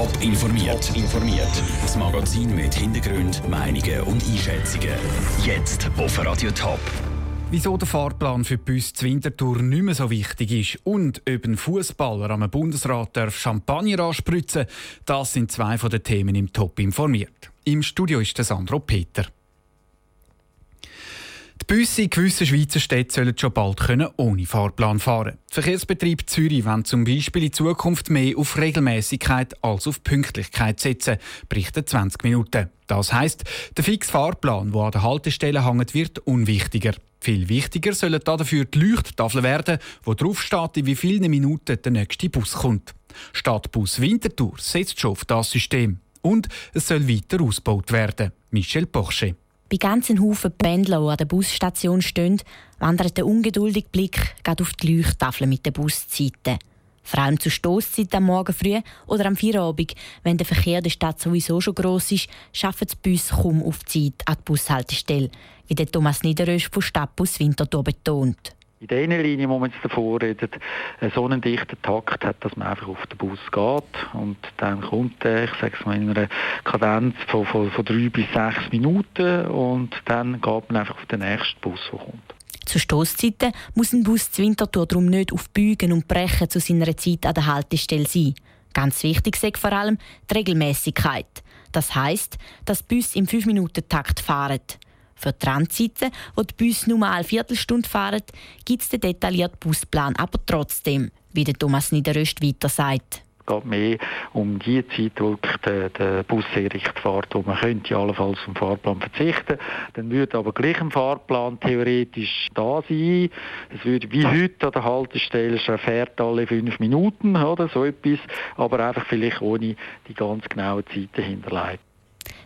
Top informiert. informiert. Das Magazin mit Hintergrund, Meinungen und Einschätzungen. Jetzt auf Radio Top. Wieso der Fahrplan für die Bus zur Wintertour nicht mehr so wichtig ist und ob ein Fußballer am Bundesrat darf Champagner anspritzen das sind zwei von den Themen im Top informiert. Im Studio ist der Sandro Peter. Die Busse in gewissen Schweizer Städten sollen schon bald können ohne Fahrplan fahren. Der Verkehrsbetrieb Zürich will zum Beispiel in Zukunft mehr auf Regelmäßigkeit als auf Pünktlichkeit setzen, berichtet 20 Minuten. Das heisst, der fixe Fahrplan, der an der Haltestelle hängt, wird unwichtiger. Viel wichtiger sollen dafür die Leuchttafeln werden, wo drauf steht, in wie vielen Minuten der nächste Bus kommt. Stadtbus Winterthur setzt schon auf das System. Und es soll weiter ausgebaut werden. Michel Porsche. Bei ganzen Haufen Pendler, die an der Busstation stehen, wandert der ungeduldige Blick auf die Leuchttafel mit den Buszeiten. Vor allem zur Stoßzeit am Morgen früh oder am Feierabend, wenn der Verkehr der Stadt sowieso schon gross ist, schaffen die Bus kaum auf Zeit an die Bushaltestelle, wie der Thomas Niederösch von Stadtbus Winterthur betont in der Linie, wo man jetzt davor redet, so einen dichten Takt hat, dass man einfach auf den Bus geht und dann kommt er, ich sage es mal, in einer Kadenz von, von, von drei bis sechs Minuten und dann geht man einfach auf den nächsten Bus, der kommt. Zu Stoßzeiten muss ein Bus zur Winterthur darum nicht auf Bügen und Brechen zu seiner Zeit an der Haltestelle sein. Ganz wichtig ist vor allem die Regelmäßigkeit. Das heißt, dass Bus im 5-Minuten-Takt fahren. Für die Randzeiten, wo die Busse nur eine Viertelstunde fahren, gibt es den detaillierten Busplan aber trotzdem, wie der Thomas Niederöst weiter sagt Es geht mehr um die Zeit, wo der, der Bus sehr richtig fährt, wo man könnte allenfalls vom Fahrplan verzichten. Dann würde aber gleich ein Fahrplan theoretisch da sein. Es würde wie heute an der Haltestelle, er fährt alle fünf Minuten oder so etwas, aber einfach vielleicht ohne die ganz genauen Zeiten hinterlegt.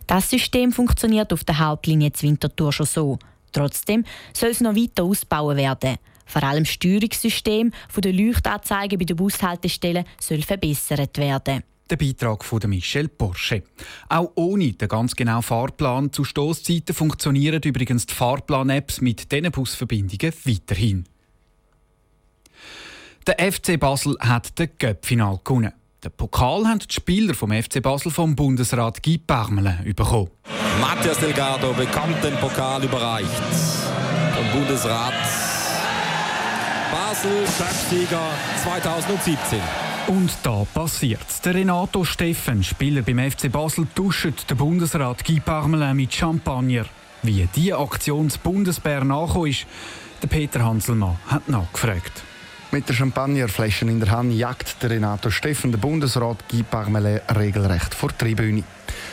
Das System funktioniert auf der Hauptlinie Winterthur schon so. Trotzdem soll es noch weiter ausgebaut werden. Vor allem das Steuerungssystem der Leuchtanzeigen bei den Bushaltestellen soll verbessert werden. Der Beitrag von Michel Porsche. Auch ohne den ganz genauen Fahrplan zu Stoßzeiten funktionieren übrigens die Fahrplan-Apps mit diesen Busverbindungen weiterhin. Der FC Basel hat den Göpp-Final gewonnen. Den Pokal haben die Spieler vom FC Basel vom Bundesrat Guy Parmelin bekommen. Matthias Delgado bekommt den Pokal überreicht vom Bundesrat. Basel, Chefsieger 2017. Und da passiert's. Der Renato Steffen, Spieler beim FC Basel, duscht den Bundesrat Guy Parmelin mit Champagner. Wie diese Aktion des Bundesbär nachgekommen ist, der Peter Hanselmann hat nachgefragt. Mit der Champagnerflasche in der Hand jagt der Renato Steffen den Bundesrat Guy Parmelin regelrecht vor die Tribüne.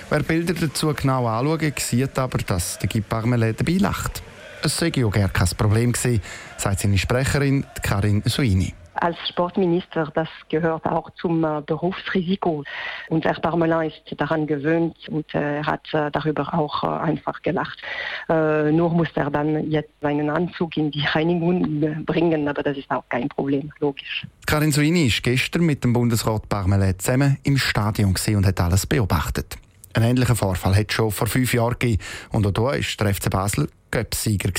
Wer Bilder dazu genau anschaut, sieht aber, dass der Guy Parmelin dabei lacht. Es sei ja gar kein Problem gewesen, sagt seine Sprecherin Karin Suini als Sportminister, das gehört auch zum äh, Berufsrisiko. Und Herr Parmelin ist daran gewöhnt und äh, hat äh, darüber auch einfach gelacht. Nur muss er dann jetzt seinen Anzug in die Reinigung bringen, aber das ist auch kein Problem, logisch. Karin Suini ist gestern mit dem Bundesrat Parmelin zusammen im Stadion und hat alles beobachtet. Ein ähnlicher Vorfall hat es schon vor fünf Jahren gegeben und auch hier war der FC Basel Göpsieger.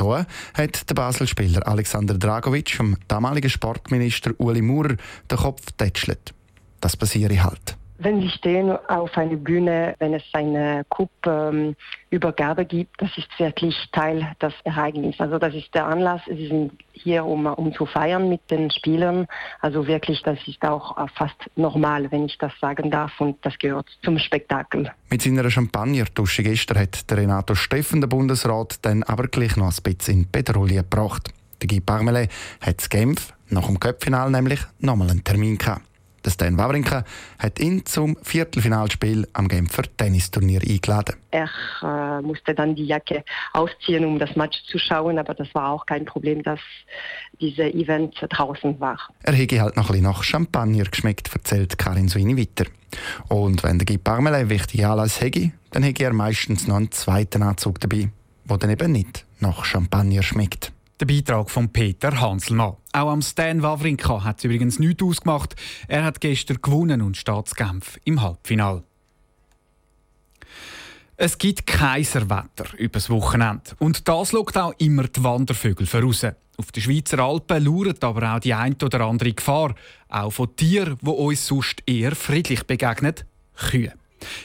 Hier hat der Basel-Spieler Alexander Dragovic vom damaligen Sportminister Uli Maurer den Kopf tätschelt. Das passiert halt. Wenn Sie stehen auf einer Bühne, wenn es eine Cup-Übergabe ähm, gibt, das ist wirklich Teil des Ereignisses. Also das ist der Anlass. Sie sind hier, um, um zu feiern mit den Spielern. Also wirklich, das ist auch fast normal, wenn ich das sagen darf. Und das gehört zum Spektakel. Mit seiner Champagner-Dusche gestern hat der Renato Steffen, der Bundesrat, dann aber gleich noch ein bisschen in Petrolie gebracht. Der Guy Parmelin hat in Genf nach dem Köpfinal nämlich nochmal einen Termin gehabt. Der Stan Wawrinka hat ihn zum Viertelfinalspiel am Genfer Tennisturnier eingeladen. Er äh, musste dann die Jacke ausziehen, um das Match zu schauen, aber das war auch kein Problem, dass dieses Event draußen war. Er hätte halt noch ein bisschen nach Champagner geschmeckt, erzählt Karin Suini weiter. Und wenn der Guy Parmelin wichtige Anlass hätte, dann hätte er meistens noch einen zweiten Anzug dabei, der dann eben nicht nach Champagner schmeckt. Der Beitrag von Peter Hanselmann. Auch am Stan Wawrinka hat es übrigens nichts ausgemacht. Er hat gestern gewonnen und steht im Halbfinale. Es gibt Kaiserwetter übers Wochenende. Und das lockt auch immer die Wandervögel voraus. Auf den Schweizer Alpen lauert aber auch die ein oder andere Gefahr, auch von Tieren, die uns sonst eher friedlich begegnen, Kühe.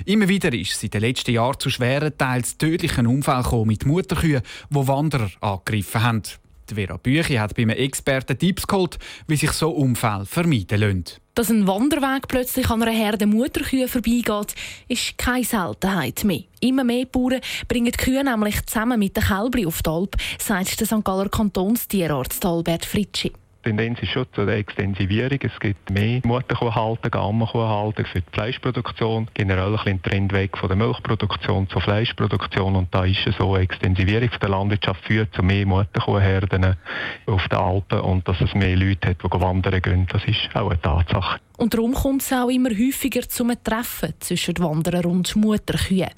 Immer wieder ist es in den letzten Jahren zu schweren, teils tödlichen Unfällen mit Mutterkühen, die Wanderer angegriffen haben. Die Vera Büchi hat bei einem Experten Tipps geholt, wie sich so Unfälle vermeiden lassen. Dass ein Wanderweg plötzlich an einer Herde Mutterkühe vorbeigeht, ist keine Seltenheit mehr. Immer mehr Bauern bringen die Kühe nämlich zusammen mit den Kälbchen auf die Alp, sagt der St. Galler Kantonstierarzt Albert Fritschi. Tendenz ist schon zur Extensivierung. Es gibt mehr Mutterkuhhalter, Gammakuhhalter für die Fleischproduktion. Generell ein Trend weg von der Milchproduktion zur Fleischproduktion. Und da ist so, eine Extensivierung der Landwirtschaft führt zu mehr Mutterkuhherden auf den Alpen und dass es mehr Leute hat, die wandern gehen. Das ist auch eine Tatsache. Und darum kommt es auch immer häufiger zu einem Treffen zwischen Wanderern und Mutterkühen.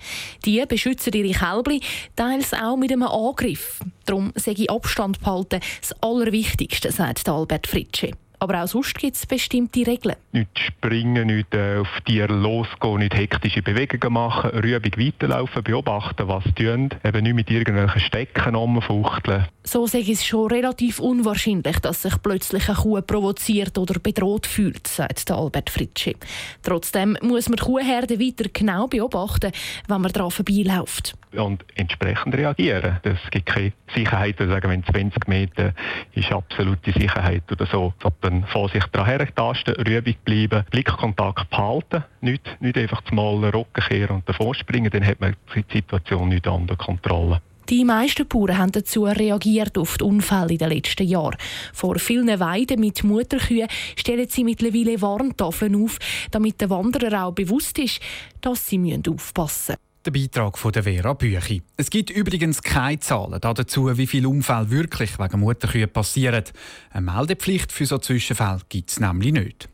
Die beschützen ihre Kälbchen, teils auch mit einem Angriff. Darum sage ich Abstand behalten das Allerwichtigste, sagt Albert Fritsche. Aber auch sonst gibt es bestimmte Regeln. Nicht springen, nicht äh, auf Tiere losgehen, nicht hektische Bewegungen machen, rübig weiterlaufen, beobachten, was sie tun. Eben nicht mit irgendwelchen Stecken rumfuchteln. So sage ich es schon relativ unwahrscheinlich, dass sich plötzlich eine Kuh provoziert oder bedroht fühlt, sagt Albert Fritschi. Trotzdem muss man die Kuhherde weiter genau beobachten, wenn man daran vorbeiläuft und entsprechend reagieren. Es gibt keine Sicherheit, oder sagen, wenn 20 Meter ist absolute Sicherheit oder so. Dann Vorsicht daran hertasten, rübig bleiben, Blickkontakt behalten, nicht, nicht einfach mal Rücken kehren und davor springen, dann hat man die Situation nicht unter Kontrolle. Die meisten Bauern haben dazu reagiert auf die Unfälle in den letzten Jahren. Vor vielen Weiden mit Mutterkühen stellen sie mittlerweile Warntafeln auf, damit den Wanderern auch bewusst ist, dass sie aufpassen müssen. Der Beitrag von der Vera Büchi. Es gibt übrigens keine Zahlen dazu, wie viele Unfälle wirklich wegen Mutterkühe passieren. Eine Meldepflicht für so Zwischenfälle gibt es nämlich nicht.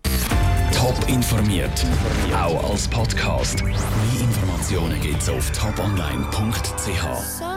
Top informiert, auch als Podcast. Mehr Informationen gibt es auf toponline.ch.